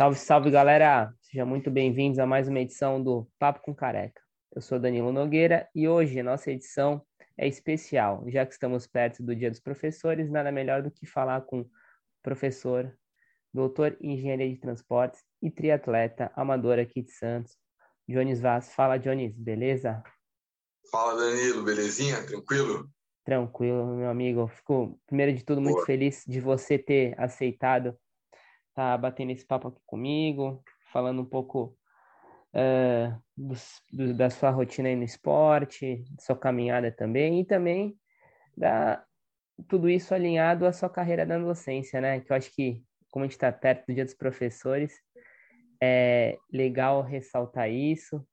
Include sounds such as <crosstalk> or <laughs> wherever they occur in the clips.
Salve, salve, galera! Sejam muito bem-vindos a mais uma edição do Papo com Careca. Eu sou Danilo Nogueira e hoje a nossa edição é especial, já que estamos perto do Dia dos Professores, nada melhor do que falar com o professor, doutor em Engenharia de Transportes e triatleta amador aqui de Santos, Jones Vaz. Fala, Jones, beleza? Fala, Danilo, belezinha? Tranquilo? Tranquilo, meu amigo. Fico, primeiro de tudo, muito Boa. feliz de você ter aceitado tá batendo esse papo aqui comigo, falando um pouco uh, do, da sua rotina aí no esporte, da sua caminhada também, e também da tudo isso alinhado à sua carreira na docência, né? Que eu acho que, como a gente está perto do Dia dos Professores, é legal ressaltar isso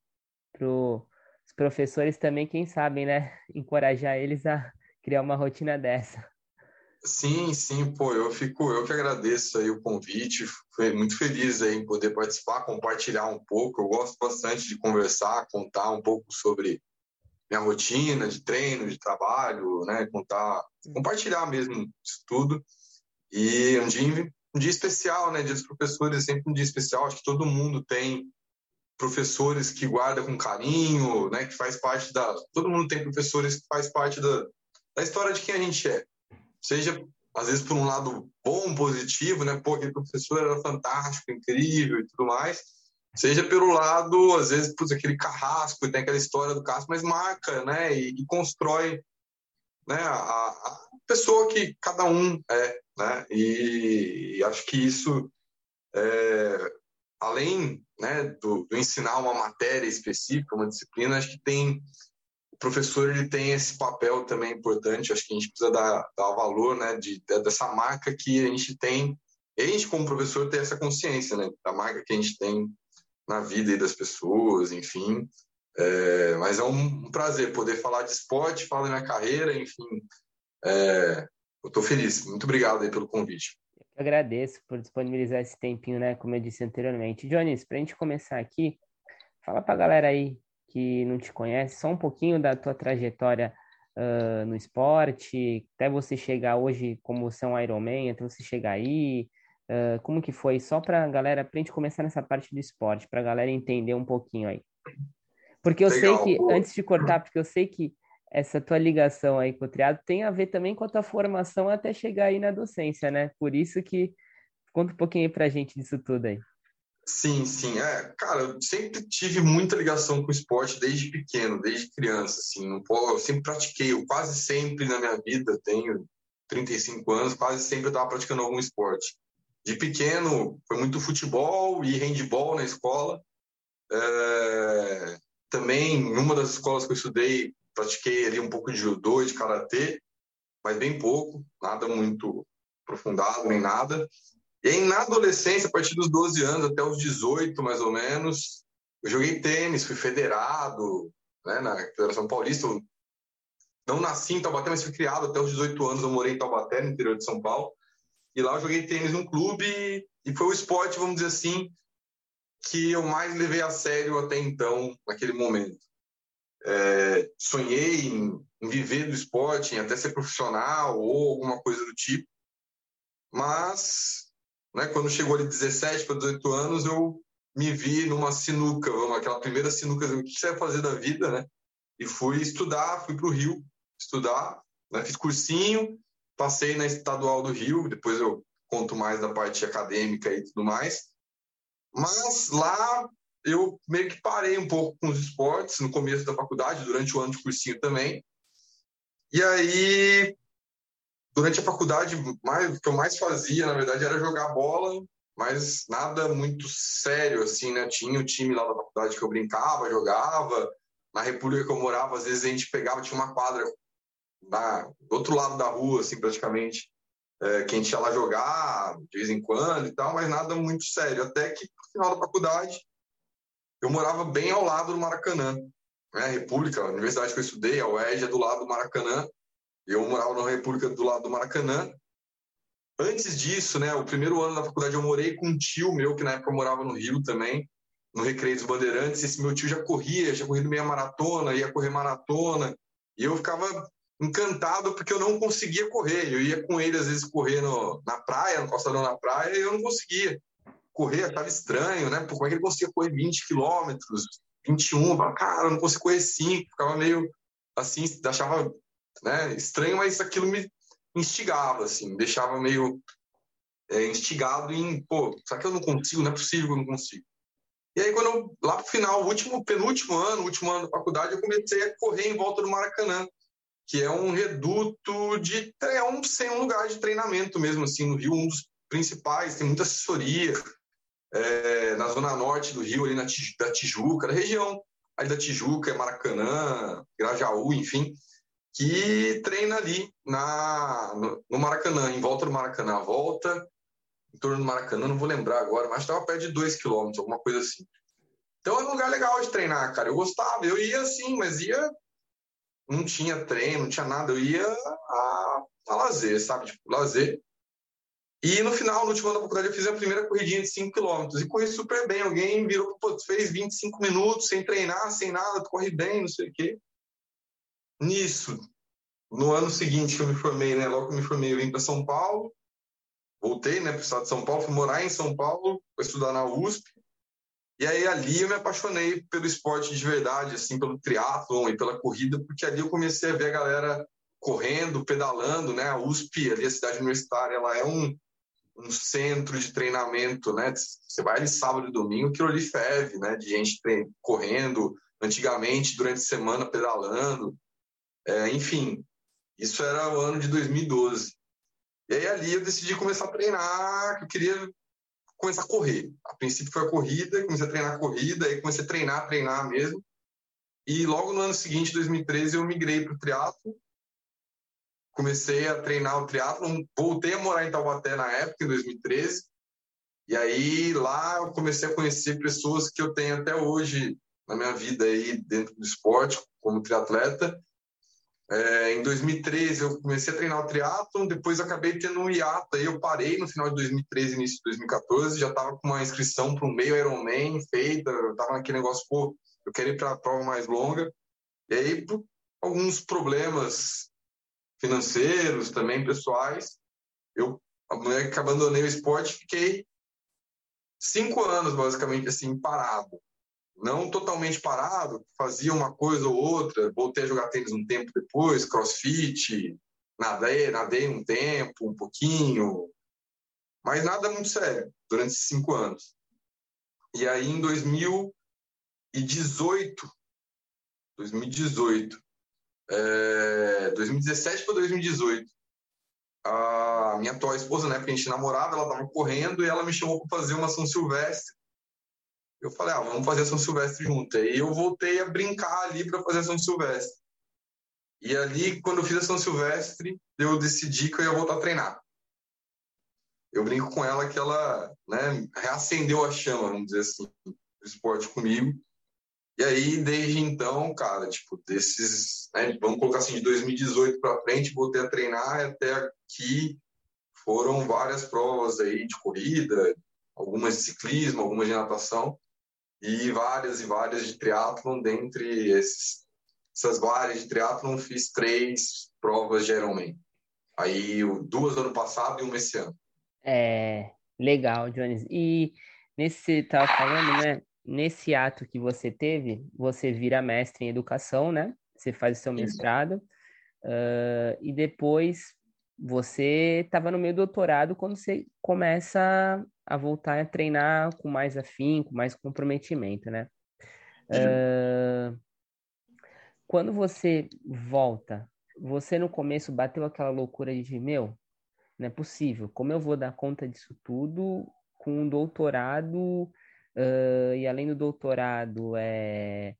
para os professores também, quem sabe, né? <laughs> Encorajar eles a criar uma rotina dessa. Sim, sim, pô, eu fico, eu que agradeço aí o convite, fui muito feliz aí em poder participar, compartilhar um pouco. Eu gosto bastante de conversar, contar um pouco sobre minha rotina de treino, de trabalho, né, contar, compartilhar mesmo isso tudo. E um dia, um dia especial, né, dia dos professores é sempre um dia especial. Acho que todo mundo tem professores que guarda com carinho, né, que faz parte da, todo mundo tem professores que faz parte da, da história de quem a gente é seja às vezes por um lado bom, positivo, né? Pô, aquele professor era fantástico, incrível e tudo mais. Seja pelo lado, às vezes, putz, aquele carrasco, tem aquela história do carrasco, mas marca, né? E, e constrói né? A, a, pessoa que cada um é, né? E, e acho que isso, é, além né, do, do ensinar uma matéria específica, uma disciplina, acho que tem o professor ele tem esse papel também importante, acho que a gente precisa dar, dar valor né, de, dessa marca que a gente tem, e a gente como professor tem essa consciência né, da marca que a gente tem na vida das pessoas, enfim. É, mas é um prazer poder falar de esporte, falar da minha carreira, enfim. É, eu estou feliz. Muito obrigado aí pelo convite. Eu agradeço por disponibilizar esse tempinho, né? Como eu disse anteriormente. Jones, para a gente começar aqui, fala para a galera aí que não te conhece, só um pouquinho da tua trajetória uh, no esporte, até você chegar hoje como você é um Ironman, até você chegar aí, uh, como que foi? Só para a galera, para a gente começar nessa parte do esporte, para a galera entender um pouquinho aí. Porque eu Legal. sei que, antes de cortar, porque eu sei que essa tua ligação aí com o triado tem a ver também com a tua formação até chegar aí na docência, né? Por isso que conta um pouquinho aí pra gente disso tudo aí. Sim, sim. É, cara, eu sempre tive muita ligação com o esporte desde pequeno, desde criança, assim. Eu sempre pratiquei, eu quase sempre na minha vida, tenho 35 anos, quase sempre eu estava praticando algum esporte. De pequeno, foi muito futebol e handball na escola. É, também, em uma das escolas que eu estudei, pratiquei ali um pouco de judô e de karatê, mas bem pouco, nada muito aprofundado nem nada. E na adolescência, a partir dos 12 anos até os 18, mais ou menos, eu joguei tênis, fui federado né, na Federação Paulista. Não nasci em Taubaté, mas fui criado até os 18 anos. Eu morei em Taubaté, no interior de São Paulo. E lá eu joguei tênis num clube e foi o esporte, vamos dizer assim, que eu mais levei a sério até então, naquele momento. É, sonhei em, em, viver do esporte, em até ser profissional ou alguma coisa do tipo, mas né? Quando chegou ali 17 para 18 anos, eu me vi numa sinuca, aquela primeira sinuca, o que você vai fazer da vida, né? E fui estudar, fui para o Rio estudar, né? fiz cursinho, passei na Estadual do Rio, depois eu conto mais da parte acadêmica e tudo mais. Mas lá eu meio que parei um pouco com os esportes no começo da faculdade, durante o ano de cursinho também. E aí durante a faculdade, mais, o que eu mais fazia, na verdade, era jogar bola, mas nada muito sério, assim, né? Tinha o time lá da faculdade que eu brincava, jogava. Na República que eu morava, às vezes a gente pegava, tinha uma quadra na, do outro lado da rua, assim, praticamente, é, que a gente ia lá jogar de vez em quando e tal, mas nada muito sério. Até que, no final da faculdade, eu morava bem ao lado do Maracanã. Né? A República, a universidade que eu estudei, a UERJ, é do lado do Maracanã. Eu morava na República do lado do Maracanã. Antes disso, né, o primeiro ano da faculdade eu morei com um tio meu, que na época morava no Rio também, no Recreio dos Bandeirantes. Esse meu tio já corria, já corria meia maratona, ia correr maratona. E eu ficava encantado porque eu não conseguia correr. Eu ia com ele, às vezes, correr no, na praia, no calçadão na praia, e eu não conseguia correr, achava estranho, né? Como é que ele conseguia correr 20 quilômetros, 21? Eu falava, cara, eu não consigo correr 5. Ficava meio assim, achava né, estranho, mas aquilo me instigava, assim, me deixava meio é, instigado em, pô, será que eu não consigo? Não é possível que eu não consigo. E aí, quando eu, lá pro final, último, penúltimo ano, último ano da faculdade, eu comecei a correr em volta do Maracanã, que é um reduto de é um, sem um lugar de treinamento mesmo, assim, no Rio, um dos principais, tem muita assessoria é, na zona norte do Rio, ali na da Tijuca, na região ali da Tijuca, Maracanã, Grajaú, enfim, que treina ali na, no, Maracanã, em volta do Maracanã, volta em torno do Maracanã, não vou lembrar agora, mas estava perto de 2 quilômetros, alguma coisa assim. Então é um lugar legal de treinar, cara. Eu gostava, eu ia assim, mas ia. Não tinha treino, não tinha nada, eu ia a, a lazer, sabe? Tipo, lazer. E no final, no último ano da faculdade, eu fiz a primeira corridinha de 5 km e corri super bem. Alguém virou, pô, fez 25 minutos sem treinar, sem nada, tu corre bem, não sei o quê. Nisso, no ano seguinte que eu me formei, né? Logo que eu me formei, eu vim para São Paulo, voltei, né, para o estado de São Paulo, fui morar em São Paulo, para estudar na USP. E aí ali eu me apaixonei pelo esporte de verdade, assim, pelo triatlon e pela corrida, porque ali eu comecei a ver a galera correndo, pedalando, né? A USP, ali a cidade universitária, ela é um, um centro de treinamento, né? Você vai ali sábado e domingo, aquilo ali ferve, né? De gente correndo, antigamente, durante a semana, pedalando. É, enfim, isso era o ano de 2012. E aí ali eu decidi começar a treinar, que eu queria começar a correr. A princípio foi a corrida, comecei a treinar a corrida, aí comecei a treinar, treinar mesmo. E logo no ano seguinte, 2013, eu migrei para o triatlo. Comecei a treinar o triatlo, voltei a morar em Taubaté na época, em 2013. E aí lá eu comecei a conhecer pessoas que eu tenho até hoje na minha vida aí dentro do esporte, como triatleta, é, em 2013 eu comecei a treinar o triatlon, depois acabei tendo um hiato, aí eu parei no final de 2013, início de 2014, já estava com uma inscrição para um meio Ironman feita, eu naquele negócio, pô, eu quero ir para a prova mais longa, e aí por alguns problemas financeiros, também pessoais, eu que abandonei o esporte, fiquei cinco anos basicamente assim parado não totalmente parado, fazia uma coisa ou outra, voltei a jogar tênis um tempo depois, crossfit, nadei, nadei um tempo, um pouquinho, mas nada muito sério durante esses cinco anos. E aí em 2018, 2018, é, 2017 para 2018, a minha atual esposa, né, porque a gente namorava, ela estava correndo e ela me chamou para fazer uma São Silvestre eu falei, ah, vamos fazer São Silvestre junto. Aí eu voltei a brincar ali para fazer São Silvestre. E ali, quando eu fiz a São Silvestre, eu decidi que eu ia voltar a treinar. Eu brinco com ela que ela né, reacendeu a chama, vamos dizer assim, do esporte comigo. E aí, desde então, cara, tipo, desses, né, vamos colocar assim, de 2018 para frente, voltei a treinar até aqui foram várias provas aí de corrida, algumas de ciclismo, algumas de natação e várias e várias de triatlon. Dentre esses, essas várias de triatlon, fiz três provas de Ironman. Aí duas ano passado e uma esse ano. É, legal, Jones. E nesse você estava falando, né? Nesse ato que você teve, você vira mestre em educação, né? Você faz o seu mestrado. Uh, e depois você estava no meio do doutorado quando você começa a voltar a treinar com mais afim, com mais comprometimento, né? Uh, quando você volta, você no começo bateu aquela loucura de, meu, não é possível, como eu vou dar conta disso tudo com um doutorado, uh, e além do doutorado, é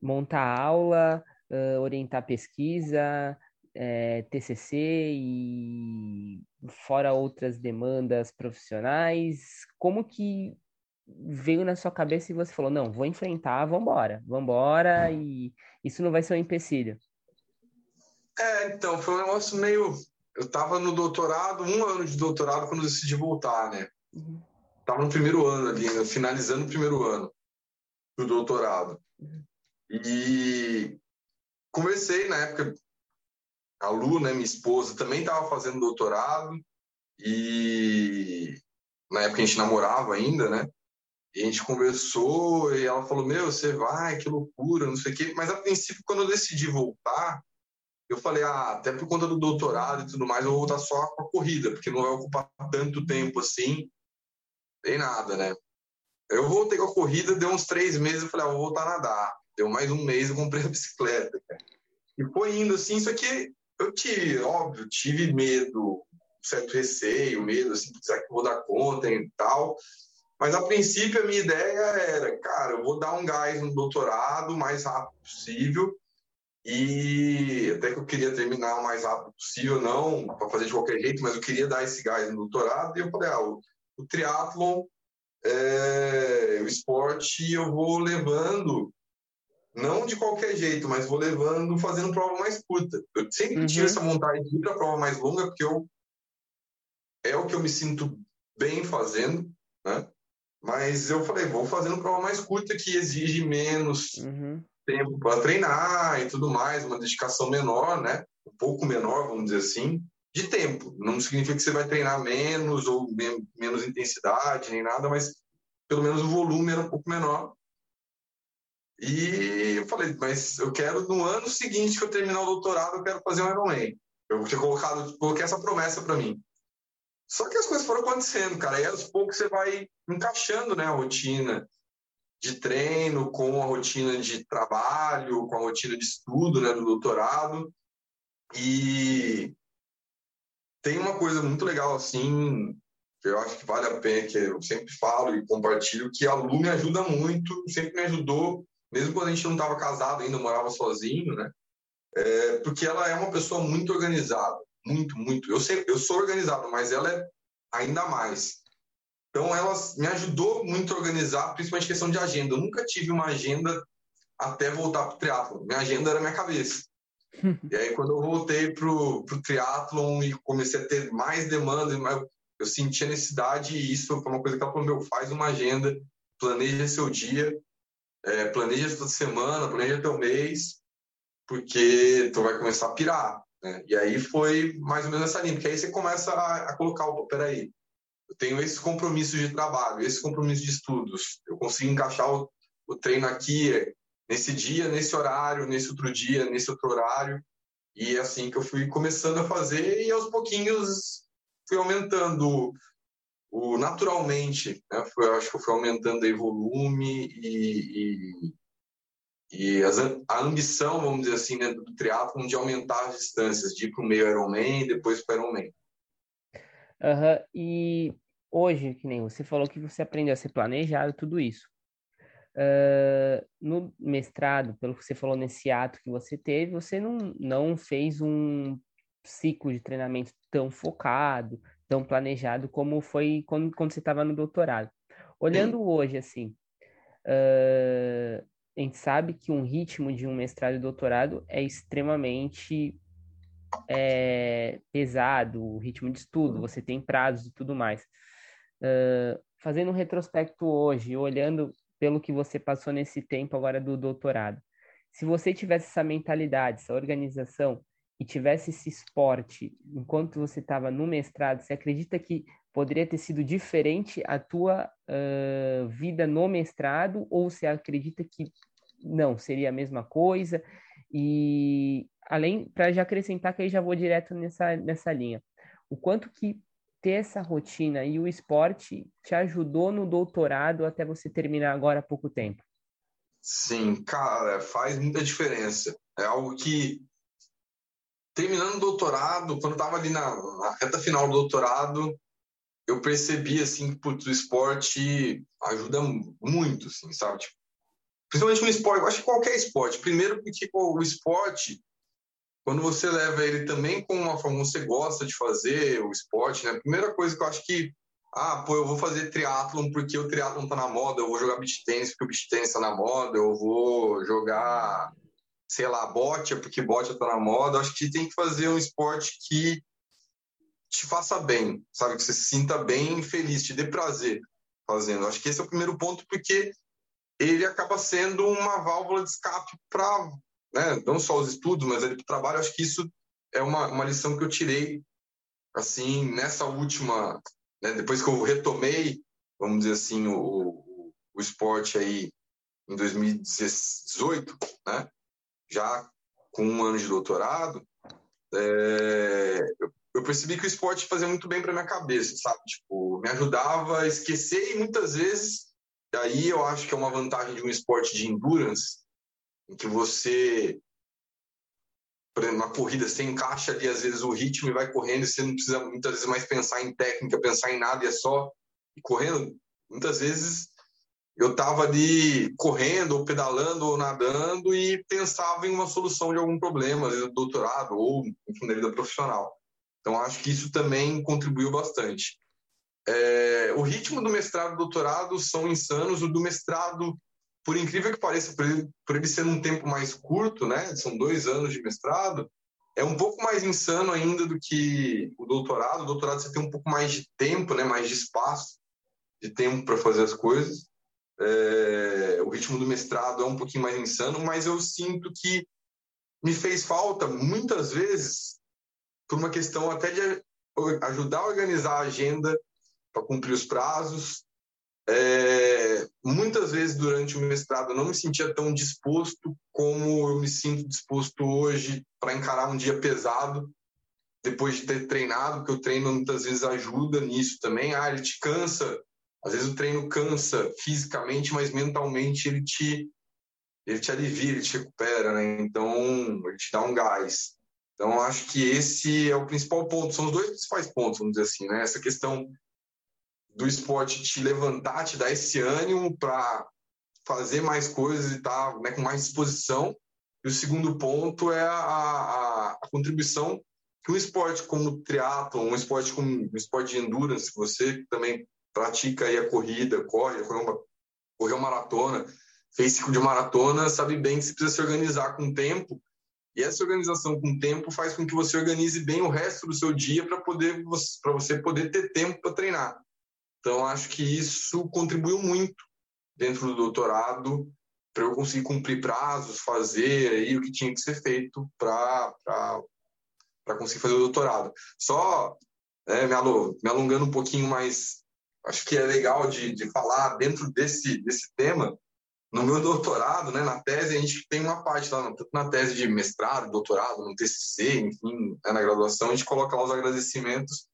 montar aula, uh, orientar pesquisa, é, TCC e fora outras demandas profissionais, como que veio na sua cabeça e você falou, não, vou enfrentar, vamos embora, vamos embora e isso não vai ser um empecilho? É, então, foi um negócio meio... Eu estava no doutorado, um ano de doutorado, quando eu decidi voltar, né? Uhum. Tava no primeiro ano ali, né? finalizando o primeiro ano do doutorado. Uhum. E conversei na época, a Lu, né, minha esposa, também estava fazendo doutorado e na época a gente namorava ainda, né? E a gente conversou e ela falou: Meu, você vai, que loucura, não sei o quê. Mas a princípio, quando eu decidi voltar, eu falei: Ah, até por conta do doutorado e tudo mais, eu vou voltar só com a corrida, porque não vai ocupar tanto tempo assim, nem nada, né? Eu voltei com a corrida, deu uns três meses, eu falei: Ah, vou voltar a nadar. Deu mais um mês, eu comprei a <laughs> bicicleta. E foi indo assim, só que eu tive, óbvio, tive medo, certo receio, medo, assim, será que vou dar conta e tal. Mas a princípio a minha ideia era, cara, eu vou dar um gás no doutorado o mais rápido possível. E até que eu queria terminar o mais rápido possível, não para fazer de qualquer jeito, mas eu queria dar esse gás no doutorado. E eu falei, ah, o, o triatlon, é, o esporte, eu vou levando, não de qualquer jeito, mas vou levando, fazendo prova mais curta. Eu sempre uhum. tive essa vontade de ir para prova mais longa, porque eu, é o que eu me sinto bem fazendo, né? Mas eu falei, vou fazendo prova mais curta que exige menos uhum. tempo para treinar e tudo mais, uma dedicação menor, né? Um pouco menor, vamos dizer assim, de tempo. Não significa que você vai treinar menos ou menos intensidade nem nada, mas pelo menos o volume era um pouco menor. E eu falei, mas eu quero no ano seguinte que eu terminar o doutorado, eu quero fazer um Ironman. Eu tinha colocado, coloquei essa promessa para mim. Só que as coisas foram acontecendo, cara. E aos poucos você vai encaixando né, a rotina de treino com a rotina de trabalho, com a rotina de estudo né, do doutorado. E tem uma coisa muito legal, assim, que eu acho que vale a pena, que eu sempre falo e compartilho, que a Lu me ajuda muito, sempre me ajudou, mesmo quando a gente não estava casado ainda, morava sozinho, né? É, porque ela é uma pessoa muito organizada muito, muito. Eu, sei, eu sou organizado, mas ela é ainda mais. Então, ela me ajudou muito a organizar, principalmente questão de agenda. Eu nunca tive uma agenda até voltar para o triatlon. Minha agenda era minha cabeça. <laughs> e aí, quando eu voltei para o triatlon e comecei a ter mais demanda, eu senti a necessidade, e isso foi uma coisa que ela falou, meu, faz uma agenda, planeja seu dia, é, planeja sua semana, planeja teu mês, porque tu vai começar a pirar. Né? E aí foi mais ou menos essa linha, porque aí você começa a, a colocar, peraí, eu tenho esses compromissos de trabalho, esses compromissos de estudos, eu consigo encaixar o, o treino aqui, nesse dia, nesse horário, nesse outro dia, nesse outro horário, e é assim que eu fui começando a fazer e aos pouquinhos fui aumentando o naturalmente, né? Foi, acho que fui aumentando o volume e, e, e as, a ambição, vamos dizer assim, dentro do triatlon de aumentar as distâncias, de ir para o meio Ironman e depois para o Ironman. Uhum. E hoje, que nem você falou que você aprendeu a ser planejado, tudo isso. Uh, no mestrado, pelo que você falou nesse ato que você teve, você não, não fez um ciclo de treinamento tão focado, tão planejado como foi quando, quando você estava no doutorado. Olhando hoje, assim, uh, a gente sabe que um ritmo de um mestrado e doutorado é extremamente é, pesado, o ritmo de estudo, você tem prazos e tudo mais. Uh, fazendo um retrospecto hoje, olhando pelo que você passou nesse tempo agora do doutorado, se você tivesse essa mentalidade, essa organização e tivesse esse esporte enquanto você estava no mestrado, você acredita que poderia ter sido diferente a tua uh, vida no mestrado ou você acredita que não, seria a mesma coisa? E além, para já acrescentar que aí já vou direto nessa, nessa linha, o quanto que ter essa rotina e o esporte te ajudou no doutorado até você terminar agora há pouco tempo? Sim, cara, faz muita diferença. É algo que terminando o doutorado, quando estava ali na, na, reta final do doutorado, eu percebi assim que o esporte ajuda muito, assim, sabe? Tipo, principalmente no esporte, eu acho que qualquer esporte. Primeiro porque o esporte, quando você leva ele também com uma forma você gosta de fazer o esporte, né? Primeira coisa que eu acho que ah, pô, eu vou fazer triatlon porque o triatlon tá na moda, eu vou jogar beach tennis porque o beach tennis tá na moda, eu vou jogar, sei lá, bote porque bote tá na moda. Acho que tem que fazer um esporte que te faça bem, sabe? Que você se sinta bem feliz, te dê prazer fazendo. Acho que esse é o primeiro ponto, porque ele acaba sendo uma válvula de escape para, né, não só os estudos, mas ele para o trabalho. Acho que isso é uma, uma lição que eu tirei, assim, nessa última né? Depois que eu retomei, vamos dizer assim, o, o, o esporte aí em 2018, né? Já com um ano de doutorado, é, eu, percebi que o esporte fazia muito bem para minha cabeça, sabe? Tipo, me ajudava a esquecer e muitas vezes, aí eu acho que é uma vantagem de um esporte de endurance, em que você por exemplo, uma corrida, você encaixa ali, às vezes, o ritmo e vai correndo, e você não precisa muitas vezes mais pensar em técnica, pensar em nada, e é só ir correndo. Muitas vezes eu estava ali correndo, ou pedalando, ou nadando, e pensava em uma solução de algum problema, às do doutorado, ou da vida profissional. Então, acho que isso também contribuiu bastante. É, o ritmo do mestrado e doutorado são insanos, o do mestrado por incrível que pareça, por ele, por ele ser um tempo mais curto, né? São dois anos de mestrado, é um pouco mais insano ainda do que o doutorado. O doutorado você tem um pouco mais de tempo, né? Mais de espaço, de tempo para fazer as coisas. É, o ritmo do mestrado é um pouquinho mais insano, mas eu sinto que me fez falta muitas vezes por uma questão até de ajudar a organizar a agenda para cumprir os prazos, é, muitas vezes durante o mestrado eu não me sentia tão disposto como eu me sinto disposto hoje para encarar um dia pesado depois de ter treinado, porque o treino muitas vezes ajuda nisso também. Ah, ele te cansa, às vezes o treino cansa fisicamente, mas mentalmente ele te ele te alivia, ele te recupera, né? Então, ele te dá um gás. Então, acho que esse é o principal ponto, são os dois principais pontos, vamos dizer assim, né? Essa questão do esporte te levantar, te dar esse ânimo para fazer mais coisas e estar tá, né, com mais disposição. E o segundo ponto é a, a, a contribuição que um esporte como triatlo, um esporte como um esporte de endurance, você também pratica aí a corrida, corre, correu uma, correu maratona, fez ciclo de maratona, sabe bem que você precisa se organizar com tempo. E essa organização com tempo faz com que você organize bem o resto do seu dia para poder para você poder ter tempo para treinar. Então, acho que isso contribuiu muito dentro do doutorado para eu conseguir cumprir prazos, fazer aí o que tinha que ser feito para conseguir fazer o doutorado. Só né, me, alongando um pouquinho mais, acho que é legal de, de falar dentro desse, desse tema. No meu doutorado, né, na tese, a gente tem uma parte lá, tanto na tese de mestrado, doutorado, no TCC, enfim, né, na graduação, a gente coloca lá os agradecimentos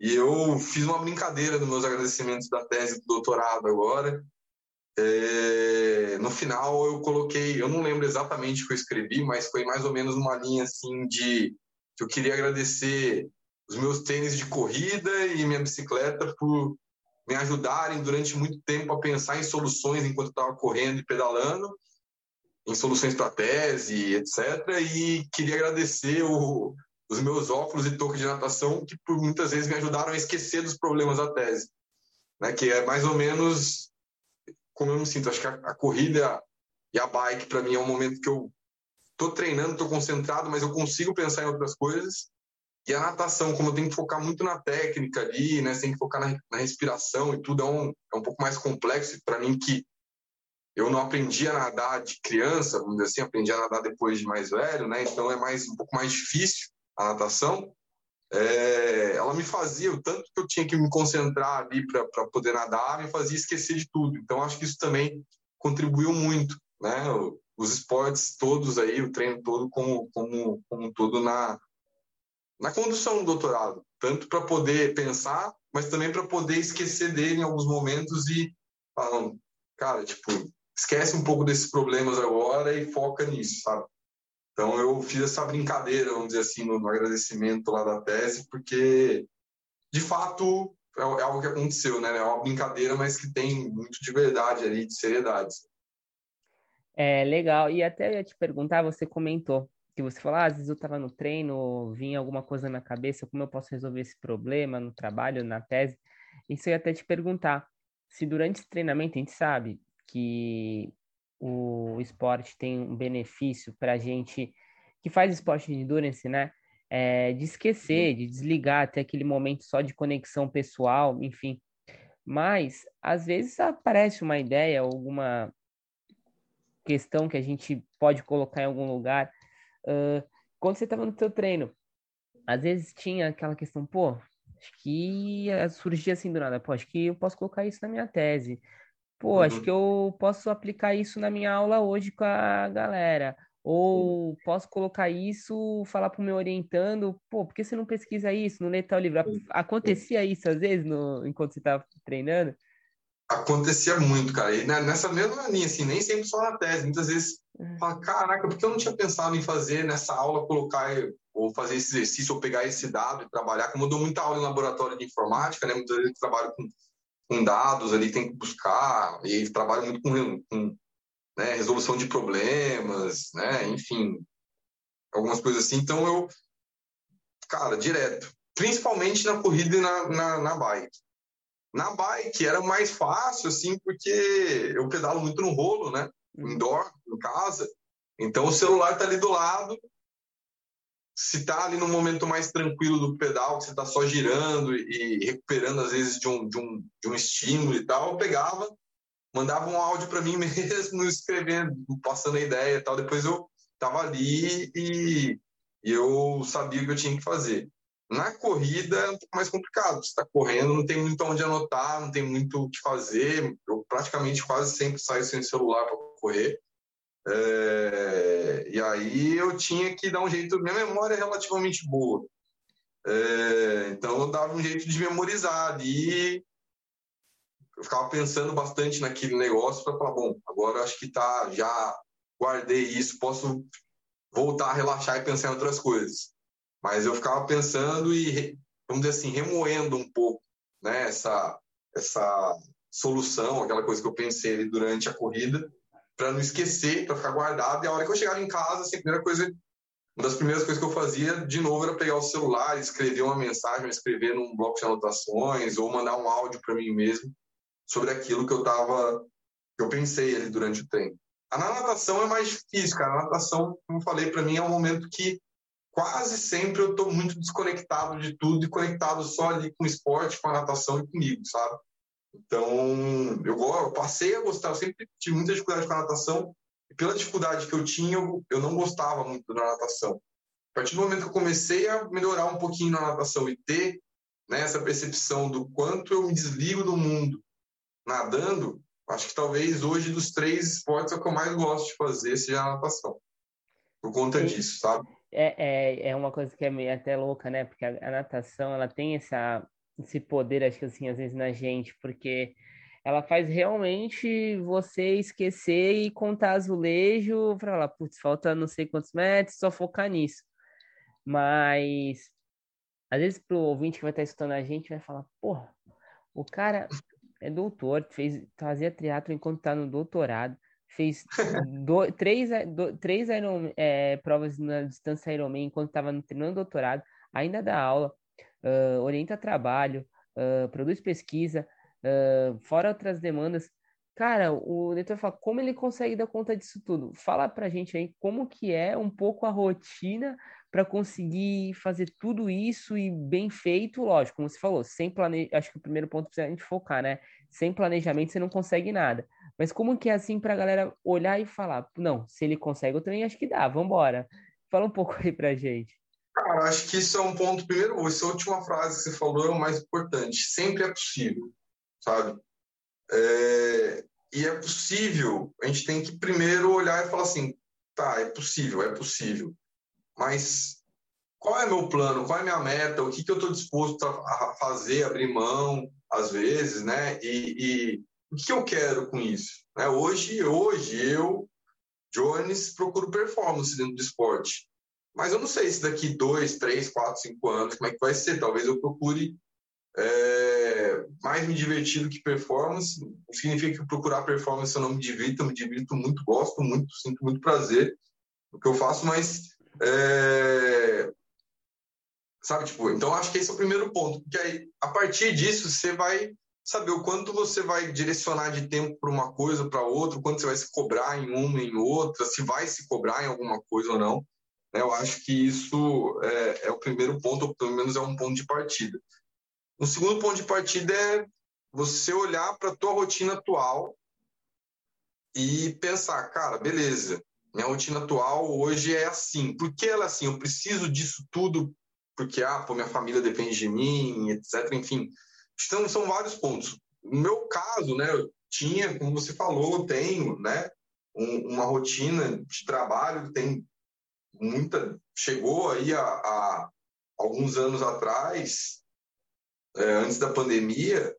e eu fiz uma brincadeira nos meus agradecimentos da tese do doutorado agora. É, no final eu coloquei, eu não lembro exatamente o que eu escrevi, mas foi mais ou menos uma linha assim de que eu queria agradecer os meus tênis de corrida e minha bicicleta por me ajudarem durante muito tempo a pensar em soluções enquanto estava correndo e pedalando, em soluções para tese, etc. E queria agradecer o, os meus óculos e touca de natação, que por muitas vezes me ajudaram a esquecer dos problemas da tese. Né? Que é mais ou menos como eu me sinto. Acho que a, a corrida e a bike, para mim, é um momento que eu estou treinando, estou concentrado, mas eu consigo pensar em outras coisas. E a natação, como eu tenho que focar muito na técnica ali, né? Você tem que focar na, na respiração e tudo, é um, é um pouco mais complexo. Para mim, que eu não aprendi a nadar de criança, vamos dizer assim, aprendi a nadar depois de mais velho, né? Então é mais um pouco mais difícil a natação, é, ela me fazia, o tanto que eu tinha que me concentrar ali para poder nadar, me fazia esquecer de tudo. Então, acho que isso também contribuiu muito, né? Os esportes todos aí, o treino todo como, como, como todo na, na condução do doutorado. Tanto para poder pensar, mas também para poder esquecer dele em alguns momentos e falando, cara, tipo, esquece um pouco desses problemas agora e foca nisso, sabe? Então eu fiz essa brincadeira, vamos dizer assim, no, no agradecimento lá da tese, porque de fato é, é, algo que aconteceu, né? É uma brincadeira, mas que tem muito de verdade ali, de seriedade. É legal. E até eu ia te perguntar, você comentou que você falou, ah, às vezes eu estava no treino, vinha alguma coisa na minha cabeça, como eu posso resolver esse problema no trabalho, na tese? Isso eu ia até te perguntar, se durante esse treinamento a gente sabe que o esporte tem um benefício para a gente que faz esporte de endurance, né? É, de esquecer, de desligar, até aquele momento só de conexão pessoal, enfim. Mas, às vezes, aparece uma ideia, alguma questão que a gente pode colocar em algum lugar. Uh, quando você estava no seu treino, às vezes tinha aquela questão, pô, Acho que surgia assim do nada, pô, acho que eu posso colocar isso na minha tese. Pô, Uhum. acho que eu posso aplicar isso na minha aula hoje com a galera. Ou posso colocar isso, falar para o meu orientando, pô, por que você não pesquisa isso, não lê tal livro? Acontecia isso às vezes no, enquanto você estava treinando? Acontecia muito, cara. E nessa mesma linha, assim, nem sempre só na tese. Muitas vezes. Fala, caraca, por que eu não tinha pensado em fazer nessa aula, colocar, ou fazer esse exercício, ou pegar esse dado e trabalhar? Como eu dou muita aula em laboratório de informática, né? Muitas vezes trabalho com, com dados ali, tem que buscar, e trabalho muito com, com né, resolução de problemas, né? Enfim, algumas coisas assim. Então, eu, cara, direto. Principalmente na corrida e na, na, na bike. Na bike era mais fácil, assim, porque eu pedalo muito no rolo, né? Indoor, em casa. Então o celular tá ali do lado. Se tá ali no momento mais tranquilo do pedal, que você tá só girando e recuperando, às vezes, de um, de um, de um estímulo e tal, eu pegava, mandava um áudio para mim <laughs> mesmo, escrevendo, passando a ideia e tal. Depois eu tava ali e, e eu sabia o que eu tinha que fazer. Na corrida é um pouco mais complicado. Você está correndo, não tem muito onde anotar, não tem muito o que fazer. Eu praticamente quase sempre saio sem celular para correr. É... E aí eu tinha que dar um jeito. Minha memória é relativamente boa. É... Então eu dava um jeito de memorizar ali. Eu ficava pensando bastante naquele negócio para falar: bom, agora acho que tá, já guardei isso, posso voltar a relaxar e pensar em outras coisas. Mas eu ficava pensando e, vamos dizer assim, remoendo um pouco né, essa, essa solução, aquela coisa que eu pensei ali durante a corrida, para não esquecer, para ficar guardado. E a hora que eu chegava em casa, assim, a primeira coisa, uma das primeiras coisas que eu fazia, de novo, era pegar o celular, escrever uma mensagem, escrever num bloco de anotações, ou mandar um áudio para mim mesmo sobre aquilo que eu tava, que eu pensei ali durante o treino. A natação é mais difícil, cara. A natação, como eu falei, para mim é um momento que quase sempre eu estou muito desconectado de tudo e conectado só ali com o esporte, com a natação e comigo, sabe? Então, eu, eu passei a gostar, eu sempre tive muita dificuldade com a natação e pela dificuldade que eu tinha, eu, eu não gostava muito da natação. A partir do momento que eu comecei a melhorar um pouquinho na natação e ter né, essa percepção do quanto eu me desligo do mundo nadando, acho que talvez hoje dos três esportes é o que eu mais gosto de fazer seja a natação. Por conta Sim. disso, sabe? É, é, é uma coisa que é meio até louca, né? Porque a, a, natação, ela tem essa, esse poder, acho que assim, às vezes na gente, porque ela faz realmente você esquecer e contar azulejo falar, putz, falta não sei quantos metros, só focar nisso. Mas, às vezes, pro ouvinte que vai estar escutando a gente, vai falar, porra, o cara é doutor, fez, fazia triatlo enquanto tá no doutorado, fez do, <laughs> três, do, três Iron, é, provas na distância Ironman enquanto estava treinando doutorado, ainda dá aula, uh, orienta trabalho, uh, produz pesquisa, uh, fora outras demandas. Cara, o leitor fala, como ele consegue dar conta disso tudo? Fala pra gente aí como que é um pouco a rotina para conseguir fazer tudo isso e bem feito, lógico, como você falou, sem planejamento, acho que o primeiro ponto precisa a gente focar, né? Sem planejamento você não consegue nada. Mas como que é assim para a galera olhar e falar, não, se ele consegue, eu também acho que dá, vamos embora. Fala um pouco aí pra gente. Cara, acho que isso é um ponto, primeiro, essa última frase que você falou é o mais importante. Sempre é possível, sabe? É... E é possível, a gente tem que primeiro olhar e falar assim, tá, é possível, é possível. Mas qual é meu plano, qual é minha meta, o que, que eu estou disposto a fazer, abrir mão, às vezes, né? E, e o que eu quero com isso? Né? Hoje, hoje eu, Jones, procuro performance dentro do esporte. Mas eu não sei se daqui dois, três, quatro, cinco anos, como é que vai ser. Talvez eu procure é, mais me divertir do que performance. Significa que procurar performance eu não me divirto, eu me divirto muito, gosto muito, sinto muito prazer no que eu faço, mas é, sabe, tipo, então acho que esse é o primeiro ponto, porque aí a partir disso você vai saber o quanto você vai direcionar de tempo para uma coisa para outra, quanto você vai se cobrar em uma em outra, se vai se cobrar em alguma coisa ou não. Né? Eu acho que isso é, é o primeiro ponto, ou pelo menos é um ponto de partida. O segundo ponto de partida é você olhar para a tua rotina atual e pensar, cara, beleza, minha rotina atual hoje é assim. Por que ela é assim? Eu preciso disso tudo porque, ah, pô, minha família depende de mim, etc. Enfim, então, são vários pontos. No meu caso, né, eu tinha, como você falou, eu tenho, né, um, uma rotina de trabalho tem muita. chegou aí a, a alguns anos atrás, é, antes da pandemia,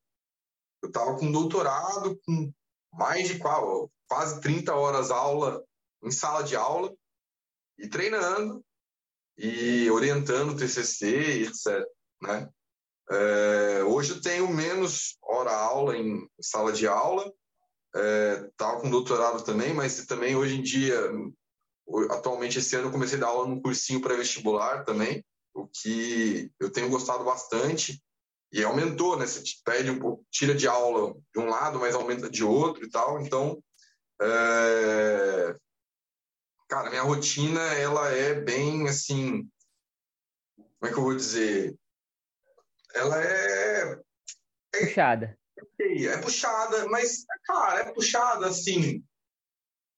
eu estava com doutorado, com mais de qual, quase 30 horas aula em sala de aula e treinando e orientando o TCC, etc. Né? É, hoje eu tenho menos hora aula em sala de aula, estava é, com doutorado também, mas também hoje em dia, atualmente esse ano eu comecei a dar aula num cursinho pré-vestibular também, o que eu tenho gostado bastante e aumentou, né? Você pede um pouco, tira de aula de um lado, mas aumenta de outro e tal. Então, é... cara, minha rotina ela é bem assim, como é que eu vou dizer? Ela é, é... puxada. É puxada, mas cara, é puxada assim.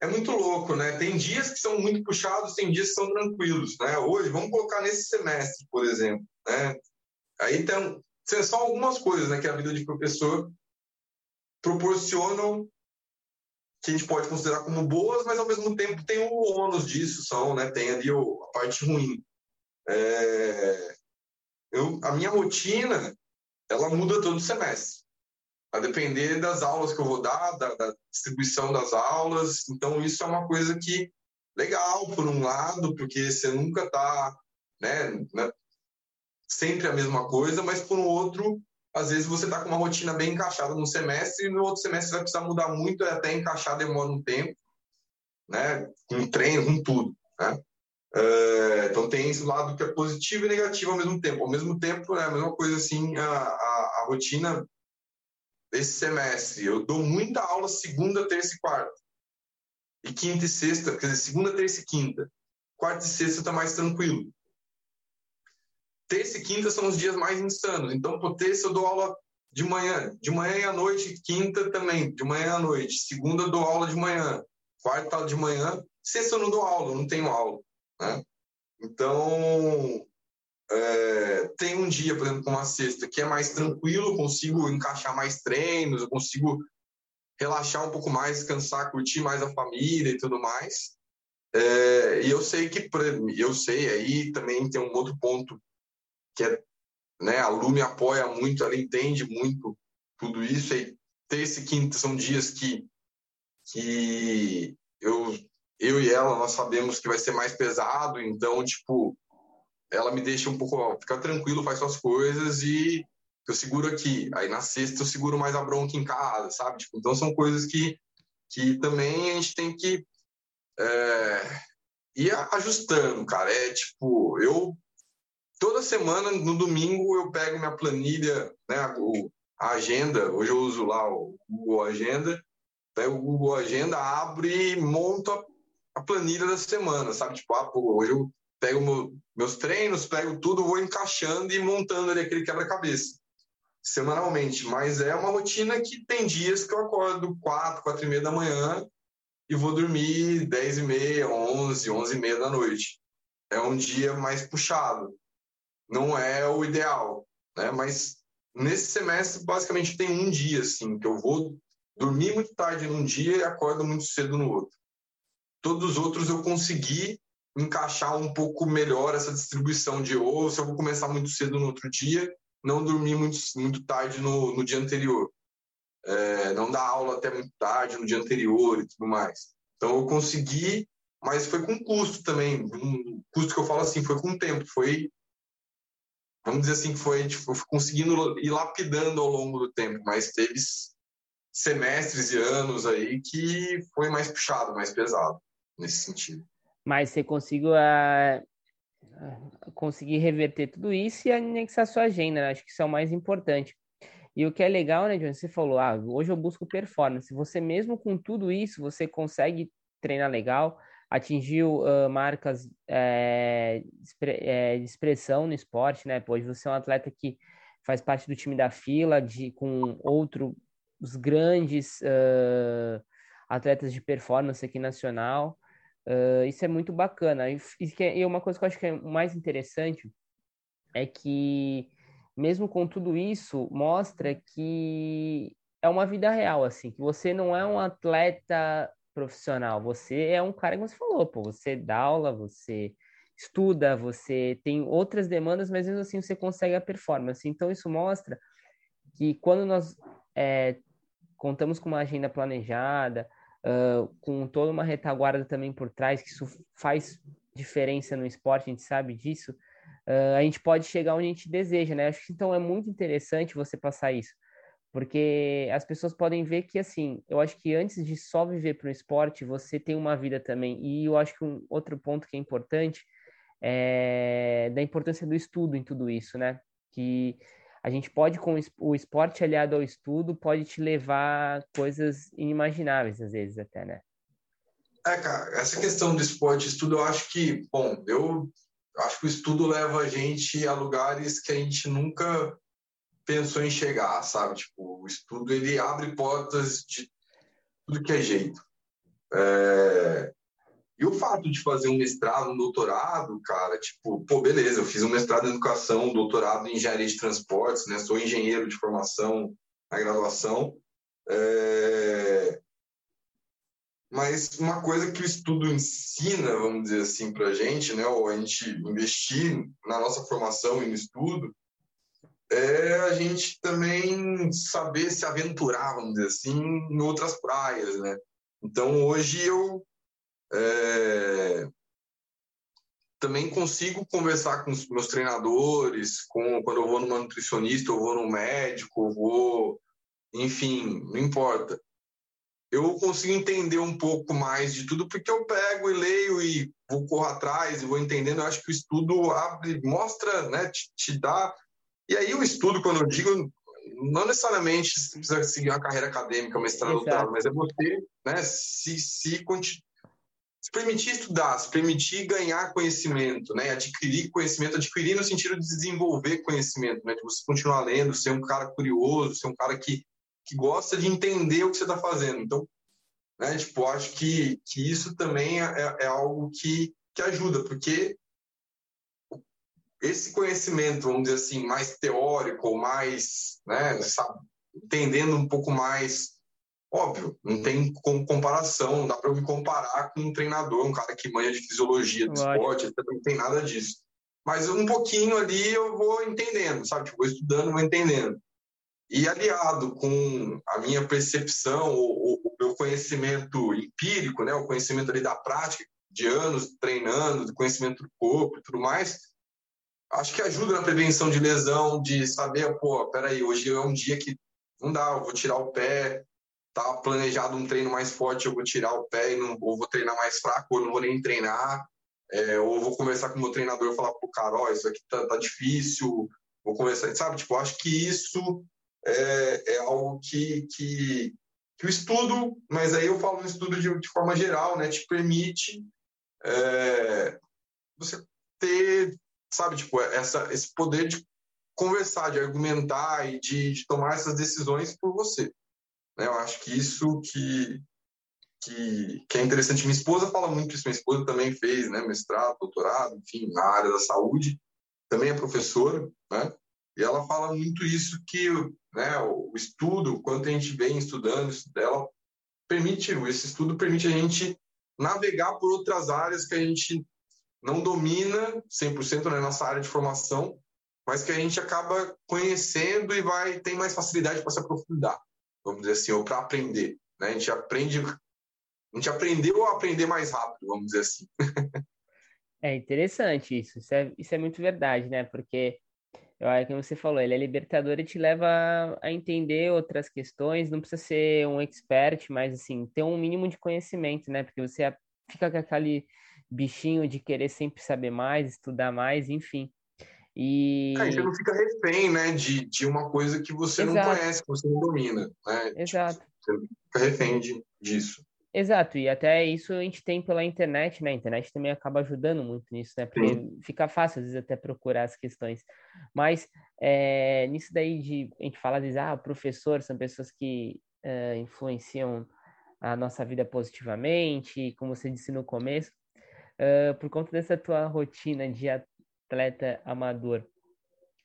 É muito louco, né? Tem dias que são muito puxados, tem dias que são tranquilos, né? Hoje, vamos colocar nesse semestre, por exemplo, né? Aí tem, são só algumas coisas né, que a vida de professor proporcionam que a gente pode considerar como boas, mas ao mesmo tempo tem o ônus disso, são, né, tem ali a parte ruim. É, eu, a minha rotina, ela muda todo semestre, a depender das aulas que eu vou dar, da, da distribuição das aulas. Então, isso é uma coisa que legal, por um lado, porque você nunca está né, né sempre a mesma coisa, mas por um outro, às vezes você está com uma rotina bem encaixada no semestre e no outro semestre vai precisar mudar muito, até encaixar demora um tempo, né? Com treino, com tudo, né? Uh, então tem esse lado que é positivo e negativo ao mesmo tempo. Ao mesmo tempo, é a mesma coisa assim, a, a, a rotina desse semestre. Eu dou muita aula segunda, terça e quarta. E quinta e sexta, quer dizer, segunda, terça e quinta. Quarta e sexta está mais tranquilo terça e quinta são os dias mais insanos. Então, por terça eu dou aula de manhã, de manhã e à noite, quinta também, de manhã à noite. Segunda eu dou aula de manhã, quarta de manhã, sexta eu não dou aula, não tenho aula. Né? Então, é, tem um dia, por exemplo, como a sexta, que é mais tranquilo, consigo encaixar mais treinos, eu consigo relaxar um pouco mais, descansar, curtir mais a família e tudo mais. É, e eu sei que, eu sei, aí também tem um outro ponto que é, né, a Lu me apoia muito, ela entende muito tudo isso. E terça e quinta são dias que, que eu, eu e ela, nós sabemos que vai ser mais pesado, então, tipo, ela me deixa um pouco, fica tranquilo, faz suas coisas e eu seguro aqui. Aí na sexta eu seguro mais a bronca em casa, sabe? Tipo, então são coisas que, que também a gente tem que é, ir ajustando, cara. É tipo, eu toda semana, no domingo, eu pego minha planilha, né, a agenda, hoje eu uso lá o Google Agenda, pego o Google Agenda, abro e monto a, a planilha da semana, sabe? Tipo, ah, pô, hoje eu pego meu, meus treinos, pego tudo, vou encaixando e montando ali aquele quebra-cabeça semanalmente. Mas é uma rotina que tem dias que eu acordo quatro, quatro e meia da manhã e vou dormir dez e meia, onze, onze e meia da noite. É um dia mais puxado não é o ideal, né? Mas nesse semestre, basicamente, tem um dia, assim, que eu vou dormir muito tarde num dia e acordo muito cedo no outro. Todos os outros eu consegui encaixar um pouco melhor essa distribuição de ou se eu vou começar muito cedo no outro dia, não dormir muito, muito tarde no, no dia anterior. É, não dar aula até muito tarde no dia anterior e tudo mais. Então eu consegui, mas foi com custo também. Um custo que eu falo assim, foi com tempo, foi vamos dizer assim, que foi tipo, conseguindo ir lapidando ao longo do tempo, mas teve semestres e anos aí que foi mais puxado, mais pesado nesse sentido. Mas você conseguiu uh, conseguir reverter tudo isso e anexar sua agenda, né? acho que isso é o mais importante. E o que é legal, né, John? Você falou, ah, hoje eu busco performance. Você mesmo com tudo isso, você consegue treinar legal, atingiu uh, marcas é, de expressão no esporte, né? Hoje você é um atleta que faz parte do time da fila, de, com outros grandes uh, atletas de performance aqui nacional. Uh, isso é muito bacana. E, e uma coisa que eu acho que é mais interessante, é que mesmo com tudo isso, mostra que é uma vida real, assim, que você não é um atleta profissional, você é um cara, como você falou, pô, você dá aula, você estuda, você tem outras demandas, mas mesmo assim você consegue a performance. Então isso mostra que quando nós é, contamos com uma agenda planejada, uh, com toda uma retaguarda também por trás, que isso faz diferença no esporte, a gente sabe disso, uh, a gente pode chegar onde a gente deseja, né? Acho que então é muito interessante você passar isso, porque as pessoas podem ver que, assim, eu acho que antes de só viver para o esporte, você tem uma vida também, e eu acho que um outro ponto que é importante é da importância do estudo em tudo isso, né? Que a gente pode, com o esporte aliado ao estudo, pode te levar coisas inimagináveis, às vezes, até, né? É, cara, essa questão do esporte e estudo, eu acho que, bom, eu acho que o estudo leva a gente a lugares que a gente nunca pensou em chegar, sabe? Tipo, o estudo, ele abre portas de tudo que é jeito. É... E o fato de fazer um mestrado, um doutorado, cara, tipo, pô, beleza, eu fiz um mestrado em educação, um doutorado em engenharia de transportes, né? Sou engenheiro de formação na graduação. É... Mas uma coisa que o estudo ensina, vamos dizer assim, para a gente, né? Ou a gente investir na nossa formação e no estudo, é a gente também saber se aventurar, vamos dizer assim, em outras praias, né? Então, hoje eu é, também consigo conversar com os meus treinadores, com, quando eu vou numa nutricionista, eu vou no médico, eu vou, enfim, não importa. Eu consigo entender um pouco mais de tudo porque eu pego e leio e vou correr atrás e vou entendendo. Eu acho que o estudo abre, mostra, né, te, te dá. E aí o estudo, quando eu digo, não necessariamente você precisa seguir uma carreira acadêmica, mestrado, doutorado, mas é você, né, se, se, se permitir estudar, se permitir ganhar conhecimento, né? adquirir conhecimento, adquirir no sentido de desenvolver conhecimento, né? de você continuar lendo, ser um cara curioso, ser um cara que, que gosta de entender o que você está fazendo. Então, né? tipo, acho que, que isso também é, é, é algo que, que ajuda, porque esse conhecimento, vamos dizer assim, mais teórico, mais, né, entendendo um pouco mais Óbvio, não tem comparação, não dá para me comparar com um treinador, um cara que manja de fisiologia do esporte, não tem nada disso. Mas um pouquinho ali eu vou entendendo, sabe? Tipo, vou estudando, vou entendendo. E aliado com a minha percepção, o, o meu conhecimento empírico, né? o conhecimento ali da prática, de anos treinando, de conhecimento do corpo e tudo mais, acho que ajuda na prevenção de lesão, de saber, pô, peraí, hoje é um dia que não dá, eu vou tirar o pé, tá planejado um treino mais forte, eu vou tirar o pé e não, ou vou treinar mais fraco, ou não vou nem treinar, é, ou vou conversar com o meu treinador e falar pro cara, ó, isso aqui tá, tá, difícil, vou conversar, sabe? Tipo, acho que isso é, é algo que, que, que, o estudo, mas aí eu falo no estudo de, de forma geral, né, te permite é, você ter, sabe, tipo, essa, esse poder de conversar, de argumentar e de, de tomar essas decisões por você. Né? Eu acho que isso que, que, que, é interessante. Minha esposa fala muito isso, minha esposa também fez né, mestrado, doutorado, enfim, na área da saúde, também é professora, né? e ela fala muito isso que né, o estudo, quanto a gente vem estudando, isso dela permite, esse estudo permite a gente navegar por outras áreas que a gente não domina 100% na nossa área de formação, mas que a gente acaba conhecendo e vai tem mais facilidade para se aprofundar vamos dizer assim, ou para aprender. Né? A gente aprende, a gente aprendeu a aprender mais rápido, vamos dizer assim. <laughs> é interessante isso, isso é, isso é muito verdade, né? Porque é como você falou, ele é libertador e te leva a entender outras questões, não precisa ser um expert, mas assim, ter um mínimo de conhecimento, né? Porque você fica com aquele bichinho de querer sempre saber mais, estudar mais, enfim. E... É, você não fica refém, né, de, de uma coisa que você Exato. não conhece, que você não domina, né? Exato. Tipo, você fica refém de, disso. Exato, e até isso a gente tem pela internet, né? A internet também acaba ajudando muito nisso, né? Porque Sim. fica fácil, às vezes, até procurar as questões. Mas é, nisso daí de a gente fala, às vezes, ah, professor são pessoas que é, influenciam a nossa vida positivamente, como você disse no começo, uh, por conta dessa tua rotina de atleta amador.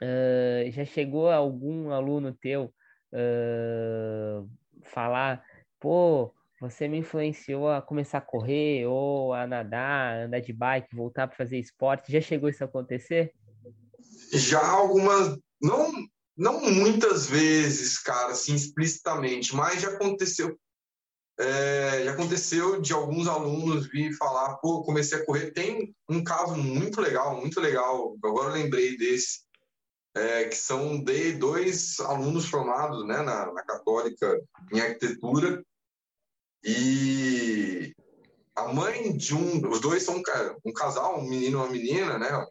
uh, já chegou algum aluno teu uh, falar, pô, você me influenciou a começar a correr ou a nadar, andar de bike, voltar para fazer esporte? Já chegou isso a acontecer? Já algumas, não, não muitas vezes, cara, assim, explicitamente, mas já aconteceu. É, já aconteceu de alguns alunos vir falar, pô, comecei a correr. Tem um caso muito legal, muito legal. Agora eu lembrei desse, é, que são de dois alunos formados, né, na, na Católica em arquitetura e a mãe de um, os dois são um casal, um menino e uma menina, né?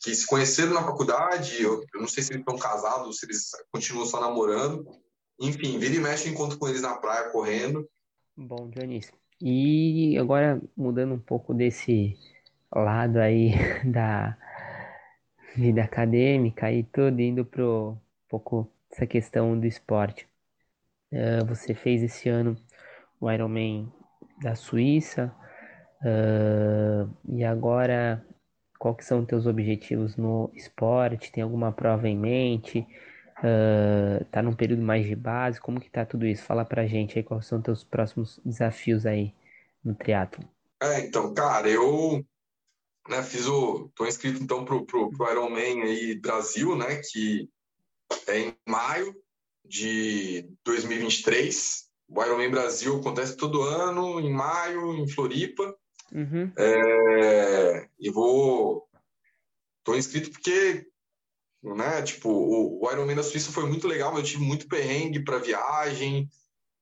que se conheceram na faculdade. Eu, eu não sei se eles estão casados, se eles continuam só namorando. Enfim, vira e mexe encontro com eles na praia correndo. Bom, Dionísio. E agora mudando um pouco desse lado aí <laughs> da vida acadêmica e tudo, indo para um pouco essa questão do esporte. Uh, você fez esse ano o Ironman da Suíça. Uh, e agora, que são os teus objetivos no esporte? Tem alguma prova em mente? Uh, tá num período mais de base? Como que tá tudo isso? Fala pra gente aí quais são os teus próximos desafios aí no triatlo. É, então, cara, eu né, fiz o... tô inscrito então pro, pro, pro Ironman aí Brasil, né, que é em maio, de 2023. O Ironman Brasil acontece todo ano, em maio, em Floripa. Uhum. É, e vou. Estou inscrito porque, né, tipo, o, o Ironman da Suíça foi muito legal, eu tive muito perrengue para viagem.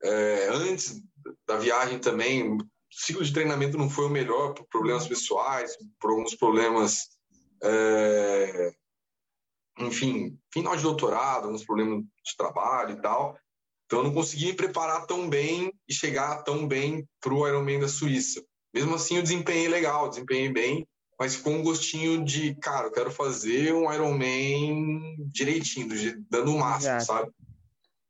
É, antes da viagem também, o ciclo de treinamento não foi o melhor por problemas pessoais, por alguns problemas é, enfim, final de doutorado, uns problemas de trabalho e tal. Então eu não consegui me preparar tão bem e chegar tão bem para o Ironman da Suíça. Mesmo assim, eu desempenhei legal, desempenhei bem, mas com um gostinho de, cara, eu quero fazer um Ironman direitinho, dando o máximo, Exato. sabe?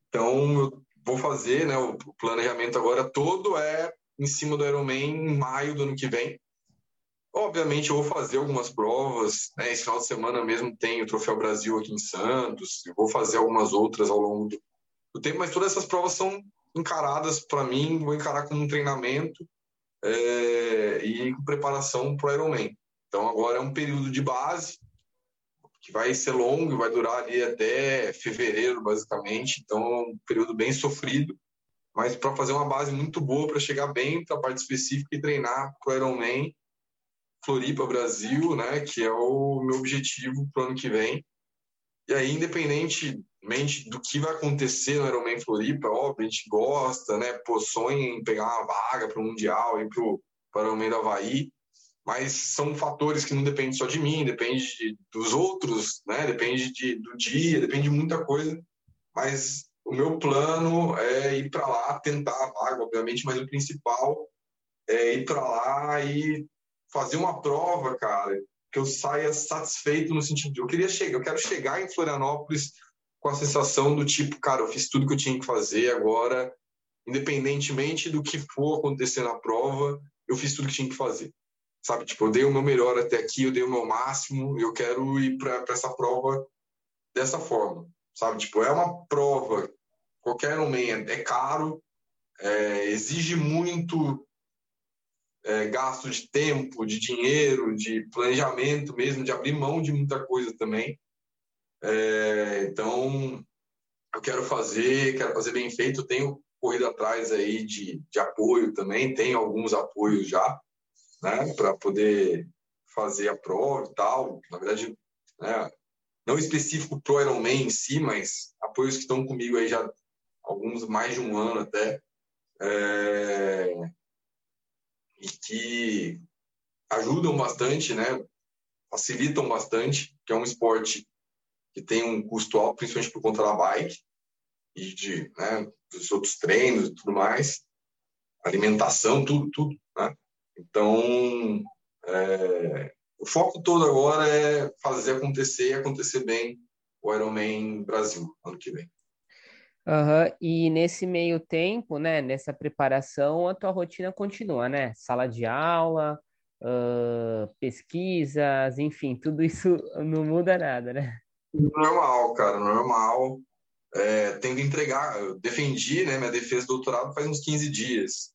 Então eu vou fazer, né? O planejamento agora todo é em cima do Ironman em maio do ano que vem. Obviamente, eu vou fazer algumas provas. Né? Esse final de semana mesmo tem o Troféu Brasil aqui em Santos. Eu vou fazer algumas outras ao longo do, do tempo, mas todas essas provas são encaradas para mim. Vou encarar como um treinamento é, e com preparação para o Ironman. Então, agora é um período de base que vai ser longo, vai durar ali até fevereiro, basicamente. Então, é um período bem sofrido, mas para fazer uma base muito boa para chegar bem para a parte específica e treinar para o Ironman Floripa, Brasil, né, que é o meu objetivo para o ano que vem. E aí, independentemente do que vai acontecer no Ironman Floripa, óbvio, a gente gosta, né, pô, sonha em pegar uma vaga para o Mundial e para o Ironman do Havaí, mas são fatores que não dependem só de mim, depende de, dos outros, né, depende de, do dia, depende de muita coisa, mas o meu plano é ir para lá, tentar a vaga, obviamente, mas o principal é ir para lá e fazer uma prova, cara, que eu saia satisfeito no sentido de eu queria chegar, eu quero chegar em Florianópolis com a sensação do tipo, cara, eu fiz tudo que eu tinha que fazer agora, independentemente do que for acontecer na prova, eu fiz tudo que tinha que fazer. Sabe, tipo, eu dei o meu melhor até aqui, eu dei o meu máximo, eu quero ir para essa prova dessa forma, sabe? Tipo, é uma prova, qualquer momento, é caro, é, exige muito é, gasto de tempo, de dinheiro, de planejamento mesmo, de abrir mão de muita coisa também. É, então, eu quero fazer, quero fazer bem feito. tenho corrido atrás aí de, de apoio também, tenho alguns apoios já, né, para poder fazer a prova e tal. Na verdade, né, não específico pro Ironman em si, mas apoios que estão comigo aí já alguns mais de um ano até. É, e que ajudam bastante, né? Facilitam bastante, que é um esporte que tem um custo alto, principalmente por conta da bike e de, né, dos outros treinos e tudo mais, alimentação, tudo, tudo? Então, é, o foco todo agora é fazer acontecer e acontecer bem o Ironman Brasil ano que vem. Uhum. E nesse meio tempo, né, nessa preparação, a tua rotina continua, né? Sala de aula, uh, pesquisas, enfim, tudo isso <laughs> não muda nada, né? Normal, cara, normal. É, tenho que entregar, eu defendi né, minha defesa do doutorado faz uns 15 dias.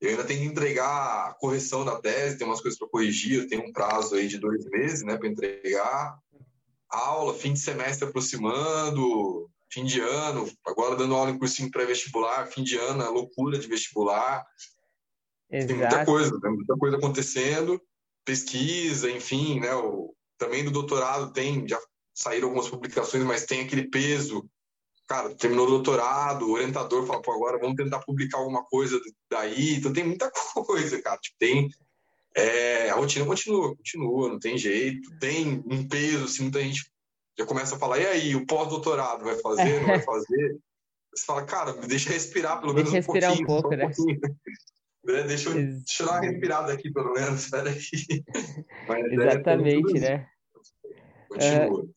Eu ainda tenho que entregar a correção da tese, tem umas coisas para corrigir, eu tenho um prazo aí de dois meses né, para entregar. Aula, fim de semestre aproximando, fim de ano, agora dando aula em cursinho pré-vestibular, fim de ano, a loucura de vestibular. Exato. Tem muita coisa, tem muita coisa acontecendo, pesquisa, enfim, né? O, também do doutorado tem, já saíram algumas publicações, mas tem aquele peso. Cara, terminou o doutorado, o orientador fala, pô, agora vamos tentar publicar alguma coisa daí. Então tem muita <laughs> coisa, cara. Tipo, tem. É, a rotina continua, continua, não tem jeito. Tem um peso, assim, muita gente já começa a falar, e aí, o pós-doutorado vai fazer, não vai <laughs> fazer? Você fala, cara, me deixa respirar pelo menos deixa um respirar pouquinho. um pouco, um né? Pouquinho. <laughs> É, deixa, eu, deixa eu dar uma respirada aqui, pelo menos, espera aí. Mas, é, Exatamente, é, né? Continua. Uh,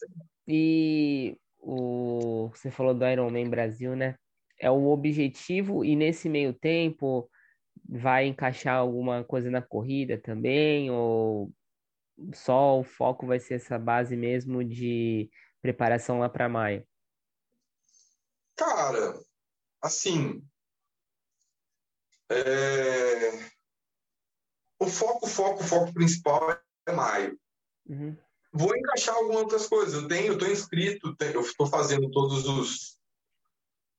e o, você falou do Ironman Brasil, né? É o objetivo, e nesse meio tempo vai encaixar alguma coisa na corrida também, ou só o foco vai ser essa base mesmo de preparação lá para maio? Cara, assim, é... o foco, foco, o foco principal é maio. Uhum. Vou encaixar algumas outras coisas. Eu tenho, eu estou inscrito, eu estou fazendo todos os,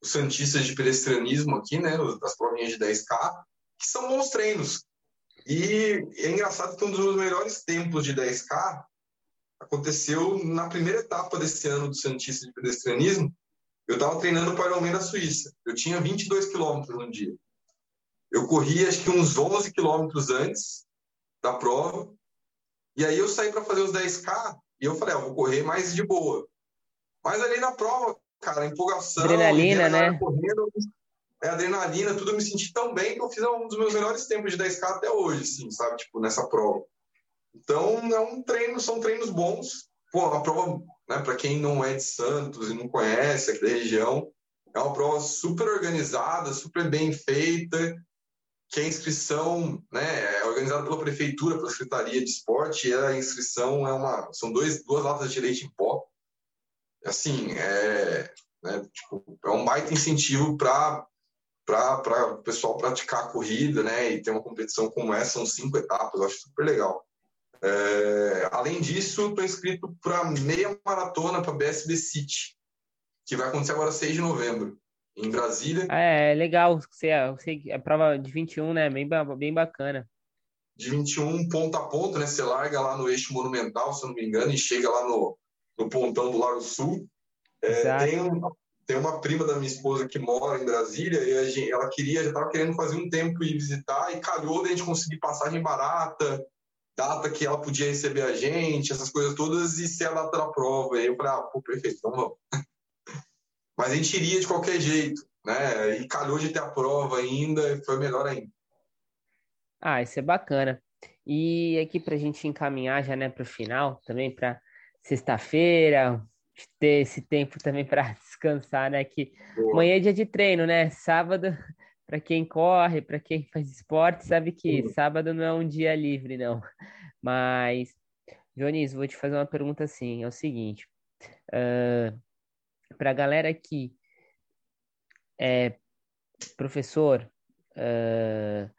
os santistas de pedestrianismo aqui, né, as provinhas de 10K, que são bons treinos. E é engraçado que um dos meus melhores tempos de 10K aconteceu na primeira etapa desse ano do Santista de Pedestrianismo. Eu estava treinando para o Ironman da Suíça. Eu tinha 22 quilômetros no dia. Eu corri acho que uns 11 quilômetros antes da prova. E aí eu saí para fazer os 10K e eu falei, ah, vou correr mais de boa. Mas ali na prova, cara, empolgação, adrenalina, né? Correndo, é, adrenalina, tudo, eu me senti tão bem que eu fiz um dos meus melhores tempos de 10K até hoje, assim, sabe? Tipo, nessa prova. Então, é um treino, são treinos bons. Pô, uma prova, né, para quem não é de Santos e não conhece aqui da região, é uma prova super organizada, super bem feita, que a inscrição né, é organizada pela prefeitura, pela Secretaria de Esporte, e a inscrição é uma, são dois, duas latas de leite em pó. Assim, é, né, tipo, é um baita incentivo para para o pessoal praticar a corrida, né? E ter uma competição como essa, são cinco etapas, eu acho super legal. É, além disso, estou inscrito para meia maratona para BSB City, que vai acontecer agora 6 de novembro, em Brasília. É, legal, você, você, é prova de 21, né? Bem, bem bacana. De 21, ponta a ponta, né? Você larga lá no eixo monumental, se eu não me engano, e chega lá no, no pontão do Lago Sul. É, tem um, tem uma prima da minha esposa que mora em Brasília e gente, ela queria, já estava querendo fazer um tempo ir visitar e calhou da gente conseguir passagem barata, data que ela podia receber a gente, essas coisas todas e ser a data da prova. E eu falei, ah, pô, perfeito, então vamos. <laughs> Mas a gente iria de qualquer jeito, né? E calhou de ter a prova ainda, foi melhor ainda. Ah, isso é bacana. E aqui para a gente encaminhar já né, para o final, também para sexta-feira, ter esse tempo também para <laughs> descansar, né? Que Boa. amanhã é dia de treino, né? Sábado, <laughs> para quem corre, para quem faz esporte, sabe que uhum. sábado não é um dia livre, não. <laughs> Mas, Jonis, vou te fazer uma pergunta assim: é o seguinte, uh, para a galera que é professor, uh,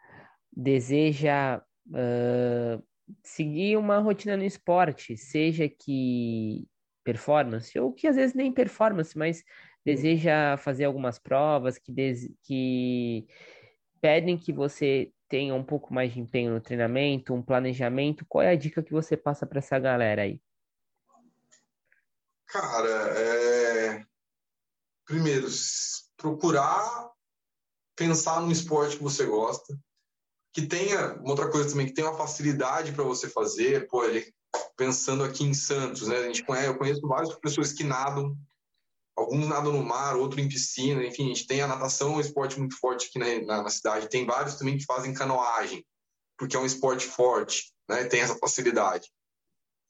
deseja uh, seguir uma rotina no esporte, seja que performance, ou que às vezes nem performance, mas deseja fazer algumas provas que, que pedem que você tenha um pouco mais de empenho no treinamento, um planejamento, qual é a dica que você passa para essa galera aí? Cara, é... primeiro, procurar pensar num esporte que você gosta, que tenha, uma outra coisa também, que tenha uma facilidade para você fazer, pô, ele pensando aqui em Santos, né? A gente conhece, eu conheço várias pessoas que nadam, alguns nadam no mar, outro em piscina, enfim, a gente tem a natação, um esporte muito forte aqui na, na, na cidade. Tem vários também que fazem canoagem, porque é um esporte forte, né? Tem essa facilidade.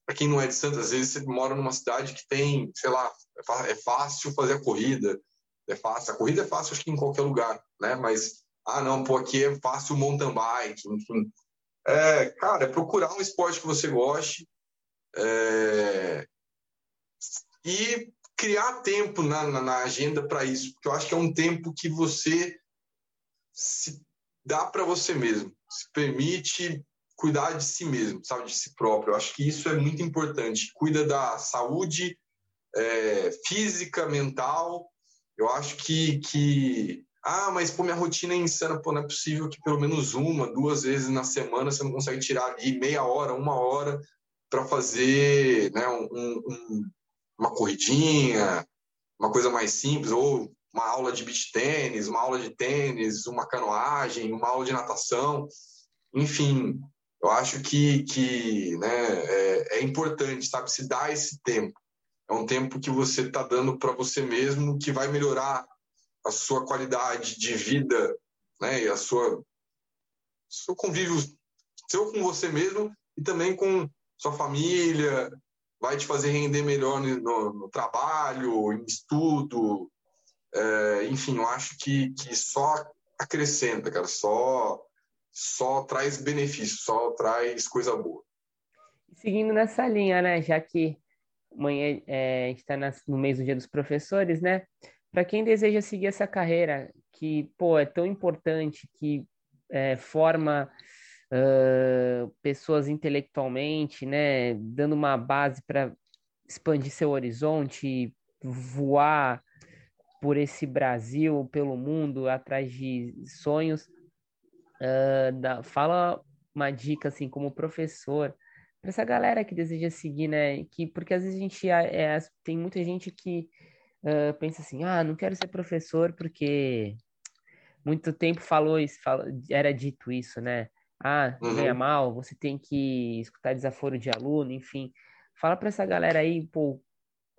Para quem não é de Santos, às vezes você mora numa cidade que tem, sei lá, é fácil fazer a corrida, é fácil. A corrida é fácil, acho que em qualquer lugar, né? Mas, ah, não, pô, aqui é fácil mountain bike, enfim É, cara, é procurar um esporte que você goste é, e criar tempo na, na, na agenda para isso, porque eu acho que é um tempo que você se dá para você mesmo, se permite cuidar de si mesmo, sabe, de si próprio. Eu acho que isso é muito importante. Cuida da saúde é, física, mental. Eu acho que, que ah, mas pô, minha rotina é insana, pô, não é possível que pelo menos uma, duas vezes na semana você não consegue tirar ali meia hora, uma hora para fazer né, um, um, uma corridinha, uma coisa mais simples, ou uma aula de beach tênis, uma aula de tênis, uma canoagem, uma aula de natação, enfim, eu acho que, que né, é, é importante, sabe, se dar esse tempo. É um tempo que você está dando para você mesmo, que vai melhorar a sua qualidade de vida, né, e a sua seu convívio seu com você mesmo e também com sua família, vai te fazer render melhor no, no trabalho, em estudo, é, enfim, eu acho que, que só acrescenta, cara, só só traz benefício, só traz coisa boa. Seguindo nessa linha, né, já que amanhã é, a gente está no mês do Dia dos Professores, né? Para quem deseja seguir essa carreira, que, pô, é tão importante, que é, forma uh, pessoas intelectualmente, né? Dando uma base para expandir seu horizonte, voar por esse Brasil, pelo mundo, atrás de sonhos. Uh, da, fala uma dica, assim, como professor, para essa galera que deseja seguir, né? Que, porque às vezes a gente é, tem muita gente que uh, pensa assim, ah, não quero ser professor porque muito tempo falou isso, era dito isso, né? Ah, uhum. ganha mal, você tem que escutar desaforo de aluno, enfim. Fala para essa galera aí, pô,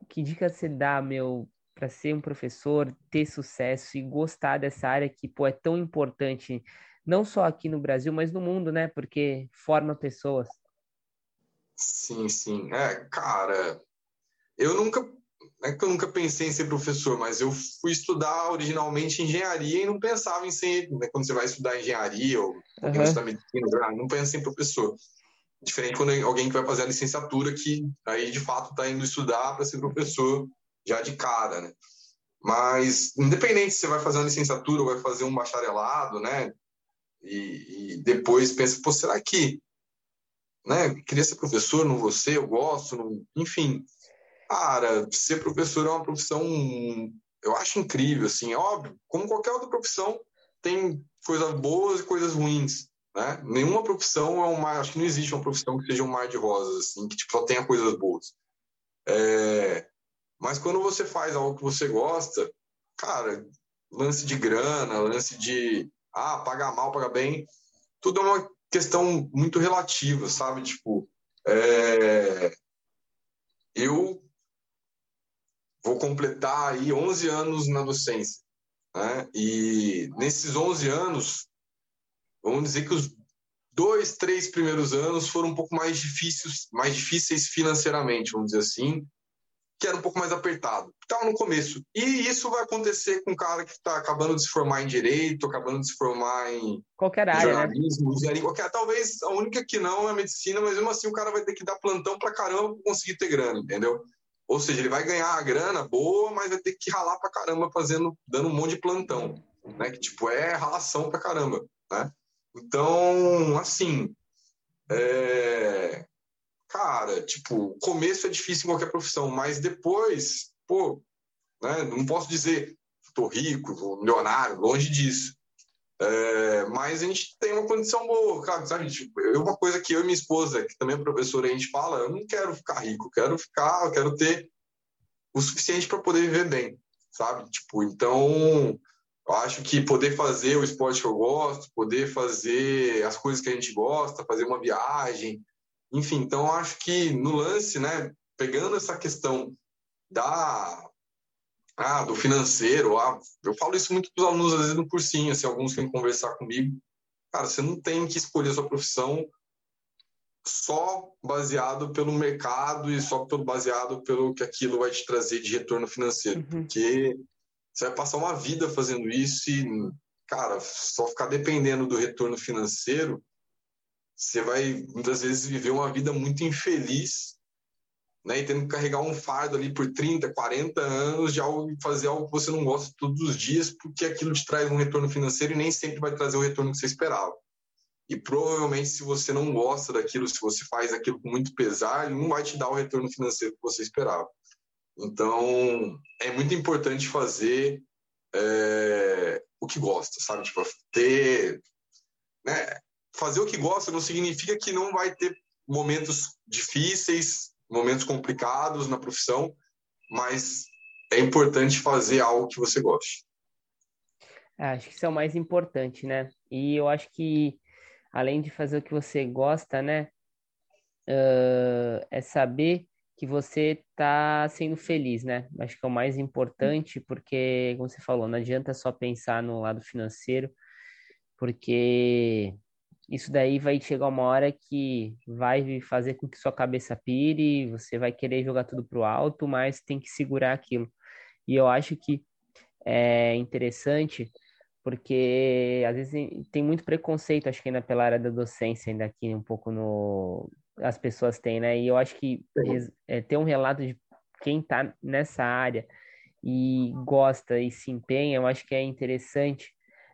que dica você dá, meu, para ser um professor, ter sucesso e gostar dessa área que, pô, é tão importante não só aqui no Brasil, mas no mundo, né? Porque forma pessoas. Sim, sim. É, cara, eu nunca. É que eu nunca pensei em ser professor, mas eu fui estudar originalmente engenharia e não pensava em ser. Né, quando você vai estudar engenharia ou uhum. estudar medicina, não pensa em professor. Diferente quando alguém que vai fazer a licenciatura, que aí de fato está indo estudar para ser professor já de cara, né? Mas, independente se você vai fazer uma licenciatura ou vai fazer um bacharelado, né? E, e depois pensa, pô, será que né, queria ser professor, não você, eu gosto, não... enfim. Cara, ser professor é uma profissão, eu acho incrível, assim, é óbvio, como qualquer outra profissão, tem coisas boas e coisas ruins, né? Nenhuma profissão é uma, acho que não existe uma profissão que seja um mar de rosas, assim, que tipo, só tenha coisas boas. É... Mas quando você faz algo que você gosta, cara, lance de grana, lance de ah, pagar mal, pagar bem, tudo é uma questão muito relativa, sabe? Tipo, é... eu vou completar aí 11 anos na docência, né? E nesses 11 anos, vamos dizer que os dois, três primeiros anos foram um pouco mais difíceis, mais difíceis financeiramente, vamos dizer assim, que era um pouco mais apertado. Estava no começo. E isso vai acontecer com um cara que está acabando de se formar em direito, acabando de se formar em qualquer área, né? jornalismo, né? qualquer, talvez a única que não é medicina, mas mesmo assim o cara vai ter que dar plantão para caramba para conseguir ter grana, entendeu? Ou seja, ele vai ganhar a grana boa, mas vai ter que ralar para caramba fazendo, dando um monte de plantão, né? Que tipo é ralação para caramba, né? Então, assim, é cara, tipo, começo é difícil em qualquer profissão, mas depois, pô, né, não posso dizer tô rico, milionário, longe disso. É, mas a gente tem uma condição boa, cara, sabe? Tipo, eu, uma coisa que eu e minha esposa, que também é professora, a gente fala, eu não quero ficar rico, quero ficar, eu quero ter o suficiente para poder viver bem, sabe? Tipo, então, eu acho que poder fazer o esporte que eu gosto, poder fazer as coisas que a gente gosta, fazer uma viagem, enfim, então acho que no lance, né, pegando essa questão da ah, do financeiro, ah, eu falo isso muito para os alunos às vezes no cursinho, assim, alguns vêm conversar comigo, cara, você não tem que escolher a sua profissão só baseado pelo mercado e só pelo baseado pelo que aquilo vai te trazer de retorno financeiro, uhum. porque você vai passar uma vida fazendo isso e, cara, só ficar dependendo do retorno financeiro você vai muitas vezes viver uma vida muito infeliz, né? E tendo que carregar um fardo ali por 30, 40 anos de algo, fazer algo que você não gosta todos os dias, porque aquilo te traz um retorno financeiro e nem sempre vai trazer o retorno que você esperava. E provavelmente, se você não gosta daquilo, se você faz aquilo com muito pesar, não vai te dar o retorno financeiro que você esperava. Então, é muito importante fazer é, o que gosta, sabe? Tipo, ter. Né? Fazer o que gosta não significa que não vai ter momentos difíceis, momentos complicados na profissão, mas é importante fazer algo que você goste. É, acho que isso é o mais importante, né? E eu acho que, além de fazer o que você gosta, né? Uh, é saber que você está sendo feliz, né? Acho que é o mais importante, porque, como você falou, não adianta só pensar no lado financeiro, porque isso daí vai chegar uma hora que vai fazer com que sua cabeça pire, você vai querer jogar tudo pro alto, mas tem que segurar aquilo. E eu acho que é interessante, porque às vezes tem muito preconceito, acho que ainda pela área da docência, ainda aqui um pouco no, as pessoas têm, né? E eu acho que é, ter um relato de quem está nessa área e gosta e se empenha, eu acho que é interessante,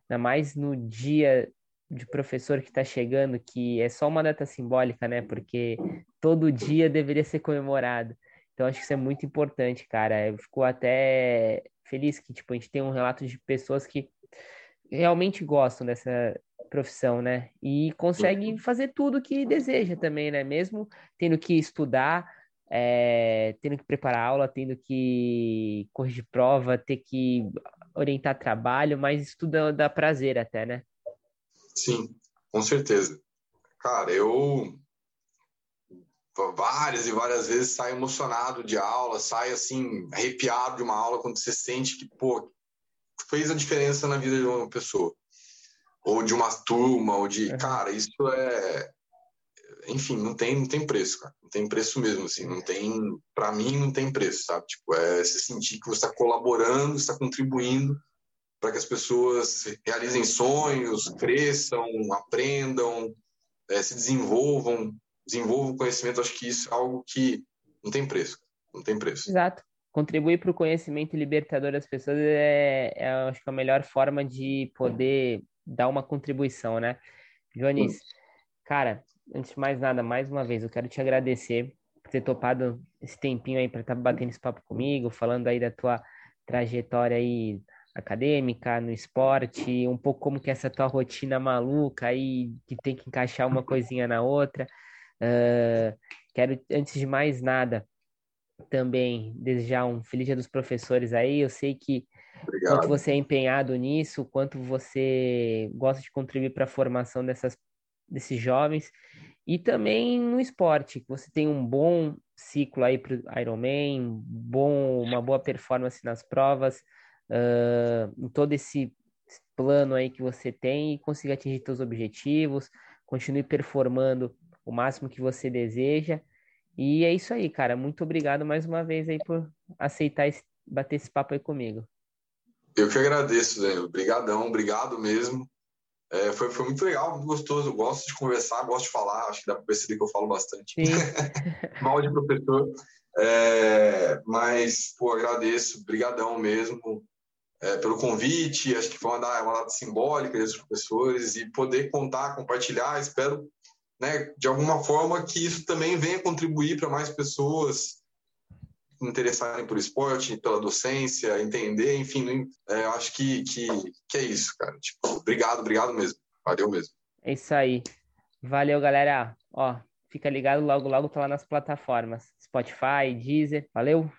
ainda mais no dia de professor que está chegando, que é só uma data simbólica, né? Porque todo dia deveria ser comemorado. Então, acho que isso é muito importante, cara. Eu fico até feliz que, tipo, a gente tem um relato de pessoas que realmente gostam dessa, profissão, né? E consegue fazer tudo que deseja também, né? Mesmo tendo que estudar, é, tendo que preparar aula, tendo que corrigir prova, ter que orientar trabalho, mas estuda dá prazer até, né? Sim, com certeza. Cara, eu várias e várias vezes saio emocionado de aula, saio assim, arrepiado de uma aula quando você sente que, pô, fez a diferença na vida de uma pessoa ou de uma turma, ou de. Uhum. Cara, isso é. Enfim, não tem, não tem preço, cara. Não tem preço mesmo, assim. Não tem. Para mim, não tem preço, sabe? Tipo, é se sentir que você está colaborando, está contribuindo para que as pessoas realizem sonhos, cresçam, aprendam, é, se desenvolvam, desenvolvam conhecimento. Acho que isso é algo que não tem preço. Não tem preço. Exato contribuir para o conhecimento libertador das pessoas é, é, acho que a melhor forma de poder dar uma contribuição, né? Joanis, cara, antes de mais nada, mais uma vez, eu quero te agradecer por ter topado esse tempinho aí para estar tá batendo esse papo comigo, falando aí da tua trajetória aí acadêmica, no esporte, um pouco como que é essa tua rotina maluca aí, que tem que encaixar uma coisinha na outra. Uh, quero, antes de mais nada, também desejar um feliz dia dos professores aí. Eu sei que Obrigado. quanto você é empenhado nisso, quanto você gosta de contribuir para a formação dessas, desses jovens e também no esporte, que você tem um bom ciclo aí para o Ironman, bom, uma boa performance nas provas, uh, em todo esse plano aí que você tem e consiga atingir seus objetivos, continue performando o máximo que você deseja. E é isso aí, cara. Muito obrigado mais uma vez aí por aceitar esse, bater esse papo aí comigo. Eu que agradeço, Zé. Obrigadão, obrigado mesmo. É, foi, foi muito legal, muito gostoso. Eu gosto de conversar, gosto de falar. Acho que dá para perceber que eu falo bastante. <laughs> Mal de professor. É, mas, pô, agradeço, brigadão mesmo é, pelo convite. Acho que foi uma, uma data simbólica dos professores e poder contar, compartilhar. Espero, né, de alguma forma, que isso também venha contribuir para mais pessoas interessarem por esporte, pela docência, entender, enfim, é, acho que, que, que é isso, cara. Tipo, obrigado, obrigado mesmo. Valeu mesmo. É isso aí. Valeu, galera. Ó, fica ligado, logo, logo tá lá nas plataformas. Spotify, Deezer. Valeu!